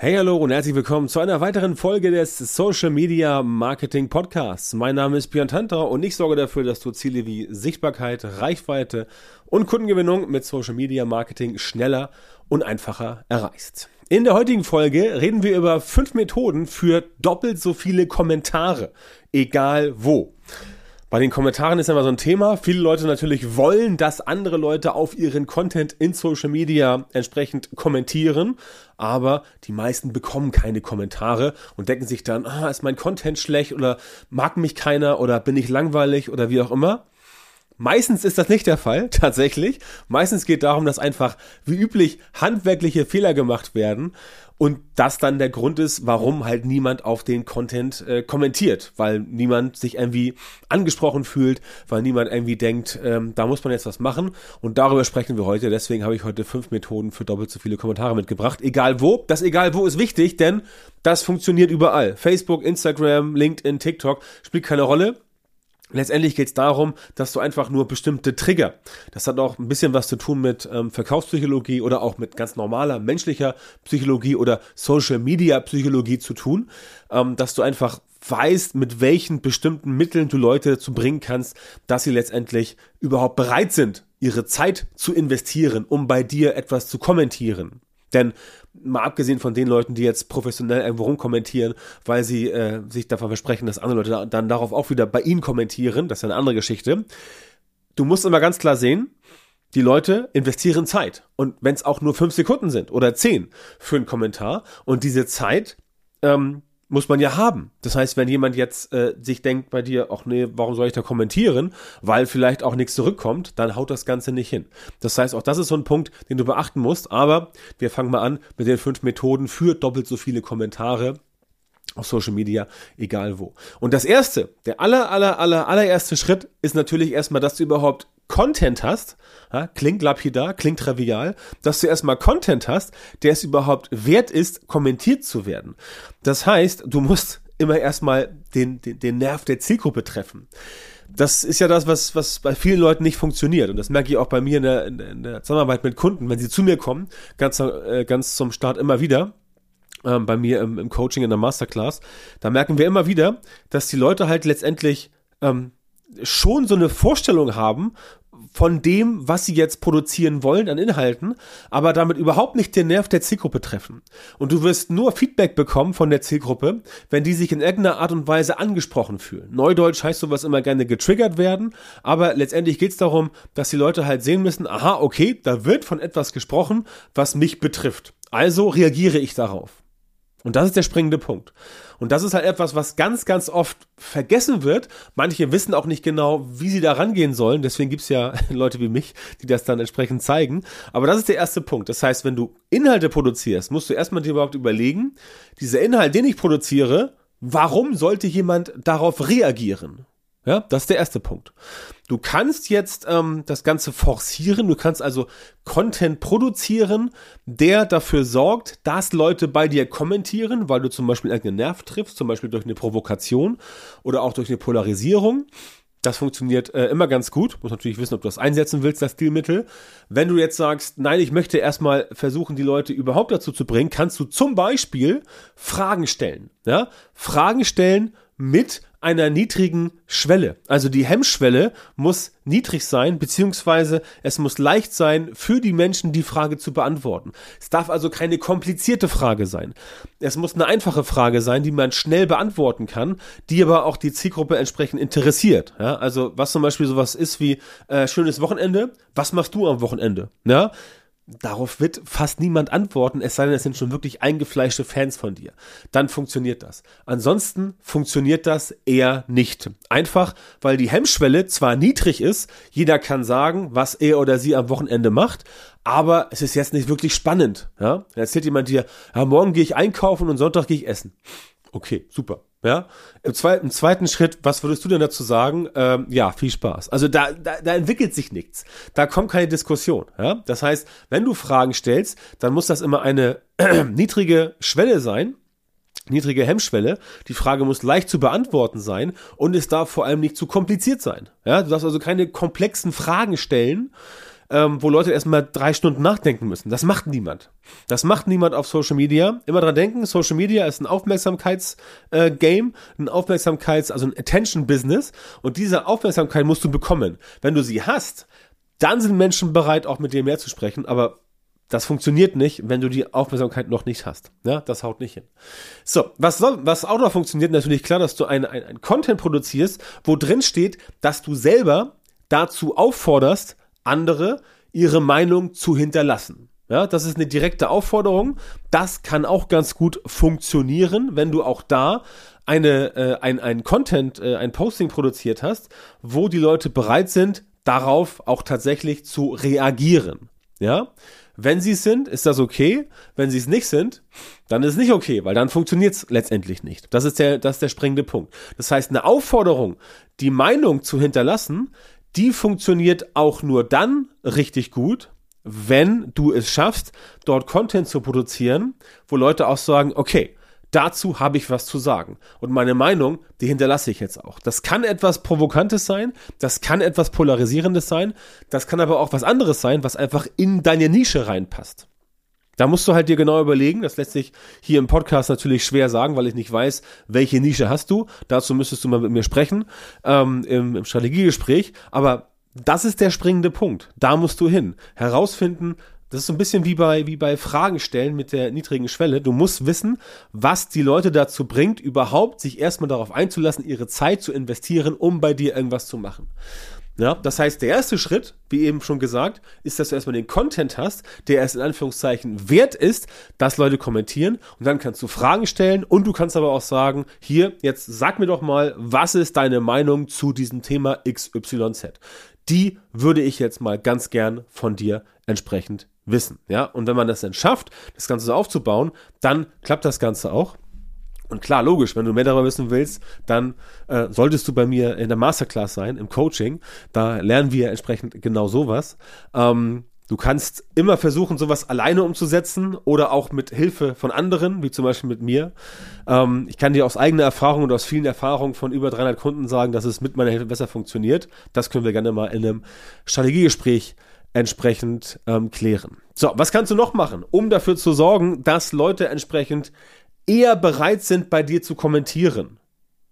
Hey, hallo und herzlich willkommen zu einer weiteren Folge des Social Media Marketing Podcasts. Mein Name ist Björn Tantra und ich sorge dafür, dass du Ziele wie Sichtbarkeit, Reichweite und Kundengewinnung mit Social Media Marketing schneller und einfacher erreichst. In der heutigen Folge reden wir über fünf Methoden für doppelt so viele Kommentare, egal wo. Bei den Kommentaren ist immer so ein Thema. Viele Leute natürlich wollen, dass andere Leute auf ihren Content in Social Media entsprechend kommentieren, aber die meisten bekommen keine Kommentare und denken sich dann, ah, ist mein Content schlecht oder mag mich keiner oder bin ich langweilig oder wie auch immer. Meistens ist das nicht der Fall, tatsächlich. Meistens geht darum, dass einfach wie üblich handwerkliche Fehler gemacht werden und das dann der Grund ist, warum halt niemand auf den Content äh, kommentiert, weil niemand sich irgendwie angesprochen fühlt, weil niemand irgendwie denkt, ähm, da muss man jetzt was machen und darüber sprechen wir heute. Deswegen habe ich heute fünf Methoden für doppelt so viele Kommentare mitgebracht. Egal wo, das egal wo ist wichtig, denn das funktioniert überall. Facebook, Instagram, LinkedIn, TikTok spielt keine Rolle. Letztendlich geht es darum, dass du einfach nur bestimmte Trigger, das hat auch ein bisschen was zu tun mit ähm, Verkaufspsychologie oder auch mit ganz normaler menschlicher Psychologie oder Social Media Psychologie zu tun, ähm, dass du einfach weißt, mit welchen bestimmten Mitteln du Leute dazu bringen kannst, dass sie letztendlich überhaupt bereit sind, ihre Zeit zu investieren, um bei dir etwas zu kommentieren. Denn mal abgesehen von den Leuten, die jetzt professionell irgendwo rumkommentieren, weil sie äh, sich davon versprechen, dass andere Leute dann darauf auch wieder bei ihnen kommentieren, das ist eine andere Geschichte. Du musst immer ganz klar sehen, die Leute investieren Zeit. Und wenn es auch nur fünf Sekunden sind oder zehn für einen Kommentar und diese Zeit ähm, muss man ja haben. Das heißt, wenn jemand jetzt äh, sich denkt bei dir, ach nee, warum soll ich da kommentieren, weil vielleicht auch nichts zurückkommt, dann haut das Ganze nicht hin. Das heißt, auch das ist so ein Punkt, den du beachten musst. Aber wir fangen mal an mit den fünf Methoden für doppelt so viele Kommentare auf Social Media, egal wo. Und das erste, der aller, aller, aller, allererste Schritt ist natürlich erstmal, dass du überhaupt Content hast, ja, klingt lapidar, klingt trivial, dass du erstmal Content hast, der es überhaupt wert ist, kommentiert zu werden. Das heißt, du musst immer erstmal den, den, den Nerv der Zielgruppe treffen. Das ist ja das, was, was bei vielen Leuten nicht funktioniert. Und das merke ich auch bei mir in der, in der Zusammenarbeit mit Kunden, wenn sie zu mir kommen, ganz, äh, ganz zum Start immer wieder ähm, bei mir im, im, Coaching in der Masterclass, da merken wir immer wieder, dass die Leute halt letztendlich ähm, schon so eine Vorstellung haben von dem, was sie jetzt produzieren wollen an Inhalten, aber damit überhaupt nicht den Nerv der Zielgruppe treffen. Und du wirst nur Feedback bekommen von der Zielgruppe, wenn die sich in irgendeiner Art und Weise angesprochen fühlen. Neudeutsch heißt sowas immer gerne getriggert werden, aber letztendlich geht es darum, dass die Leute halt sehen müssen, aha, okay, da wird von etwas gesprochen, was mich betrifft. Also reagiere ich darauf. Und das ist der springende Punkt. Und das ist halt etwas, was ganz, ganz oft vergessen wird. Manche wissen auch nicht genau, wie sie da rangehen sollen. Deswegen gibt's ja Leute wie mich, die das dann entsprechend zeigen. Aber das ist der erste Punkt. Das heißt, wenn du Inhalte produzierst, musst du erstmal dir überhaupt überlegen, dieser Inhalt, den ich produziere, warum sollte jemand darauf reagieren? Ja, das ist der erste Punkt. Du kannst jetzt ähm, das Ganze forcieren, du kannst also Content produzieren, der dafür sorgt, dass Leute bei dir kommentieren, weil du zum Beispiel irgendeinen Nerv triffst, zum Beispiel durch eine Provokation oder auch durch eine Polarisierung. Das funktioniert äh, immer ganz gut. Muss natürlich wissen, ob du das einsetzen willst, das Stilmittel. Wenn du jetzt sagst, nein, ich möchte erstmal versuchen, die Leute überhaupt dazu zu bringen, kannst du zum Beispiel Fragen stellen. Ja? Fragen stellen mit einer niedrigen Schwelle. Also die Hemmschwelle muss niedrig sein, beziehungsweise es muss leicht sein, für die Menschen die Frage zu beantworten. Es darf also keine komplizierte Frage sein. Es muss eine einfache Frage sein, die man schnell beantworten kann, die aber auch die Zielgruppe entsprechend interessiert. Ja, also was zum Beispiel sowas ist wie äh, schönes Wochenende, was machst du am Wochenende? Ja, Darauf wird fast niemand antworten, es sei denn, es sind schon wirklich eingefleischte Fans von dir. Dann funktioniert das. Ansonsten funktioniert das eher nicht. Einfach, weil die Hemmschwelle zwar niedrig ist, jeder kann sagen, was er oder sie am Wochenende macht, aber es ist jetzt nicht wirklich spannend. Ja? Dann erzählt jemand dir, ja, morgen gehe ich einkaufen und Sonntag gehe ich essen. Okay, super. Ja, im zweiten, zweiten Schritt, was würdest du denn dazu sagen? Ähm, ja, viel Spaß. Also da, da, da entwickelt sich nichts. Da kommt keine Diskussion. Ja, das heißt, wenn du Fragen stellst, dann muss das immer eine niedrige Schwelle sein, niedrige Hemmschwelle. Die Frage muss leicht zu beantworten sein und es darf vor allem nicht zu kompliziert sein. Ja, du darfst also keine komplexen Fragen stellen, ähm, wo Leute erstmal drei Stunden nachdenken müssen. Das macht niemand. Das macht niemand auf Social Media. Immer dran denken, Social Media ist ein Aufmerksamkeits-Game, äh, ein Aufmerksamkeits-, also ein Attention-Business. Und diese Aufmerksamkeit musst du bekommen. Wenn du sie hast, dann sind Menschen bereit, auch mit dir mehr zu sprechen. Aber das funktioniert nicht, wenn du die Aufmerksamkeit noch nicht hast. Ja, das haut nicht hin. So, was, soll, was auch noch funktioniert, natürlich klar, dass du ein, ein, ein Content produzierst, wo drin steht, dass du selber dazu aufforderst, andere ihre Meinung zu hinterlassen. Ja, das ist eine direkte Aufforderung. Das kann auch ganz gut funktionieren, wenn du auch da eine, äh, ein, ein Content, äh, ein Posting produziert hast, wo die Leute bereit sind, darauf auch tatsächlich zu reagieren. Ja, wenn sie es sind, ist das okay. Wenn sie es nicht sind, dann ist es nicht okay, weil dann funktioniert es letztendlich nicht. Das ist der, das ist der springende Punkt. Das heißt, eine Aufforderung, die Meinung zu hinterlassen, die funktioniert auch nur dann richtig gut, wenn du es schaffst, dort Content zu produzieren, wo Leute auch sagen, okay, dazu habe ich was zu sagen. Und meine Meinung, die hinterlasse ich jetzt auch. Das kann etwas Provokantes sein, das kann etwas Polarisierendes sein, das kann aber auch was anderes sein, was einfach in deine Nische reinpasst. Da musst du halt dir genau überlegen, das lässt sich hier im Podcast natürlich schwer sagen, weil ich nicht weiß, welche Nische hast du. Dazu müsstest du mal mit mir sprechen ähm, im, im Strategiegespräch. Aber das ist der springende Punkt. Da musst du hin. Herausfinden, das ist so ein bisschen wie bei, wie bei Fragen stellen mit der niedrigen Schwelle. Du musst wissen, was die Leute dazu bringt, überhaupt sich erstmal darauf einzulassen, ihre Zeit zu investieren, um bei dir irgendwas zu machen. Ja, das heißt, der erste Schritt, wie eben schon gesagt, ist, dass du erstmal den Content hast, der erst in Anführungszeichen wert ist, dass Leute kommentieren und dann kannst du Fragen stellen und du kannst aber auch sagen, hier, jetzt sag mir doch mal, was ist deine Meinung zu diesem Thema XYZ? Die würde ich jetzt mal ganz gern von dir entsprechend wissen. Ja, und wenn man das dann schafft, das Ganze so aufzubauen, dann klappt das Ganze auch. Und klar, logisch, wenn du mehr darüber wissen willst, dann äh, solltest du bei mir in der Masterclass sein, im Coaching. Da lernen wir entsprechend genau sowas. Ähm, du kannst immer versuchen, sowas alleine umzusetzen oder auch mit Hilfe von anderen, wie zum Beispiel mit mir. Ähm, ich kann dir aus eigener Erfahrung und aus vielen Erfahrungen von über 300 Kunden sagen, dass es mit meiner Hilfe besser funktioniert. Das können wir gerne mal in einem Strategiegespräch entsprechend ähm, klären. So, was kannst du noch machen, um dafür zu sorgen, dass Leute entsprechend eher bereit sind, bei dir zu kommentieren,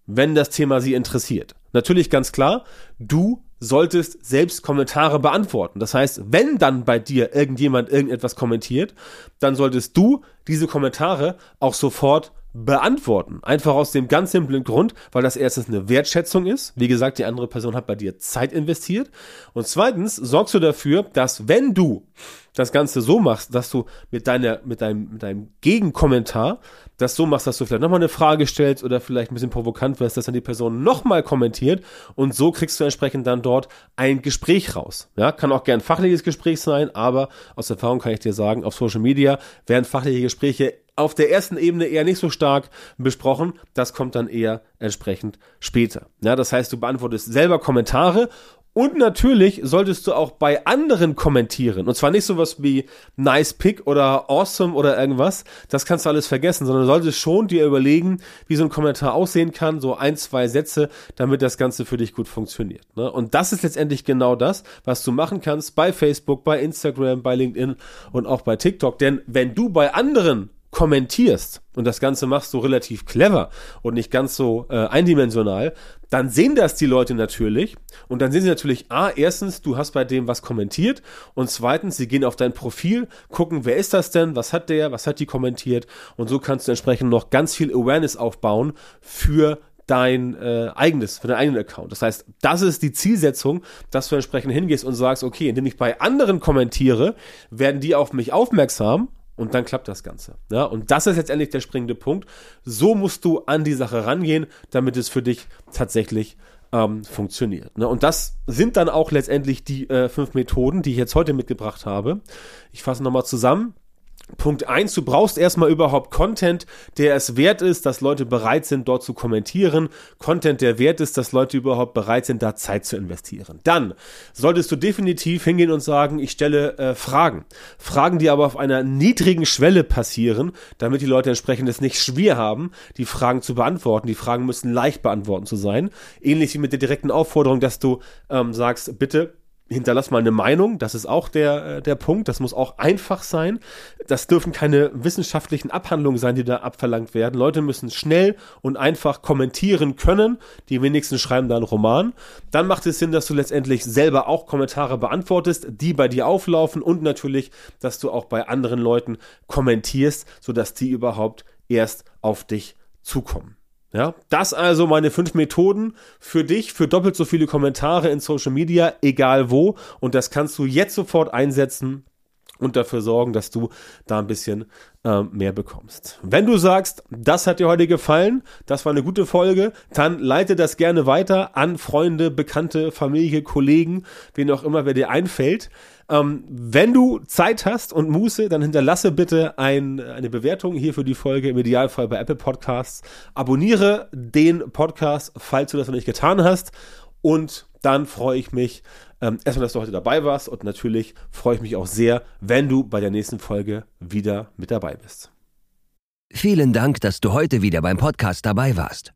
wenn das Thema sie interessiert? Natürlich ganz klar, du solltest selbst Kommentare beantworten. Das heißt, wenn dann bei dir irgendjemand irgendetwas kommentiert, dann solltest du diese Kommentare auch sofort beantworten. Einfach aus dem ganz simplen Grund, weil das erstens eine Wertschätzung ist. Wie gesagt, die andere Person hat bei dir Zeit investiert. Und zweitens sorgst du dafür, dass wenn du das Ganze so machst, dass du mit deiner, mit deinem, mit deinem Gegenkommentar das so machst, dass du vielleicht nochmal eine Frage stellst oder vielleicht ein bisschen provokant wirst, dass dann die Person nochmal kommentiert und so kriegst du entsprechend dann dort ein Gespräch raus. Ja, kann auch gern fachliches Gespräch sein, aber aus Erfahrung kann ich dir sagen, auf Social Media werden fachliche Gespräche auf der ersten Ebene eher nicht so stark besprochen. Das kommt dann eher entsprechend später. Ja, das heißt, du beantwortest selber Kommentare und natürlich solltest du auch bei anderen kommentieren. Und zwar nicht sowas wie nice pick oder awesome oder irgendwas. Das kannst du alles vergessen, sondern solltest schon dir überlegen, wie so ein Kommentar aussehen kann. So ein, zwei Sätze, damit das Ganze für dich gut funktioniert. Ne? Und das ist letztendlich genau das, was du machen kannst bei Facebook, bei Instagram, bei LinkedIn und auch bei TikTok. Denn wenn du bei anderen kommentierst und das Ganze machst du relativ clever und nicht ganz so äh, eindimensional, dann sehen das die Leute natürlich und dann sehen sie natürlich, ah, erstens, du hast bei dem was kommentiert und zweitens, sie gehen auf dein Profil, gucken, wer ist das denn, was hat der, was hat die kommentiert und so kannst du entsprechend noch ganz viel Awareness aufbauen für dein äh, eigenes, für deinen eigenen Account. Das heißt, das ist die Zielsetzung, dass du entsprechend hingehst und sagst, okay, indem ich bei anderen kommentiere, werden die auf mich aufmerksam und dann klappt das Ganze. Ja, und das ist letztendlich der springende Punkt. So musst du an die Sache rangehen, damit es für dich tatsächlich ähm, funktioniert. Ne? Und das sind dann auch letztendlich die äh, fünf Methoden, die ich jetzt heute mitgebracht habe. Ich fasse nochmal zusammen. Punkt eins: du brauchst erstmal überhaupt Content, der es wert ist, dass Leute bereit sind, dort zu kommentieren. Content, der wert ist, dass Leute überhaupt bereit sind, da Zeit zu investieren. Dann solltest du definitiv hingehen und sagen, ich stelle äh, Fragen. Fragen, die aber auf einer niedrigen Schwelle passieren, damit die Leute entsprechend es nicht schwer haben, die Fragen zu beantworten. Die Fragen müssen leicht beantworten zu sein. Ähnlich wie mit der direkten Aufforderung, dass du ähm, sagst, bitte hinterlass mal eine Meinung, das ist auch der, äh, der Punkt, das muss auch einfach sein. Das dürfen keine wissenschaftlichen Abhandlungen sein, die da abverlangt werden. Leute müssen schnell und einfach kommentieren können, die wenigsten schreiben da einen Roman. Dann macht es Sinn, dass du letztendlich selber auch Kommentare beantwortest, die bei dir auflaufen und natürlich, dass du auch bei anderen Leuten kommentierst, sodass die überhaupt erst auf dich zukommen. Ja, das also meine fünf Methoden für dich, für doppelt so viele Kommentare in Social Media, egal wo. Und das kannst du jetzt sofort einsetzen und dafür sorgen, dass du da ein bisschen äh, mehr bekommst. Wenn du sagst, das hat dir heute gefallen, das war eine gute Folge, dann leite das gerne weiter an Freunde, Bekannte, Familie, Kollegen, wen auch immer, wer dir einfällt. Ähm, wenn du Zeit hast und Muße, dann hinterlasse bitte ein, eine Bewertung hier für die Folge, im Idealfall bei Apple Podcasts. Abonniere den Podcast, falls du das noch nicht getan hast. Und dann freue ich mich ähm, erstmal, dass du heute dabei warst. Und natürlich freue ich mich auch sehr, wenn du bei der nächsten Folge wieder mit dabei bist. Vielen Dank, dass du heute wieder beim Podcast dabei warst.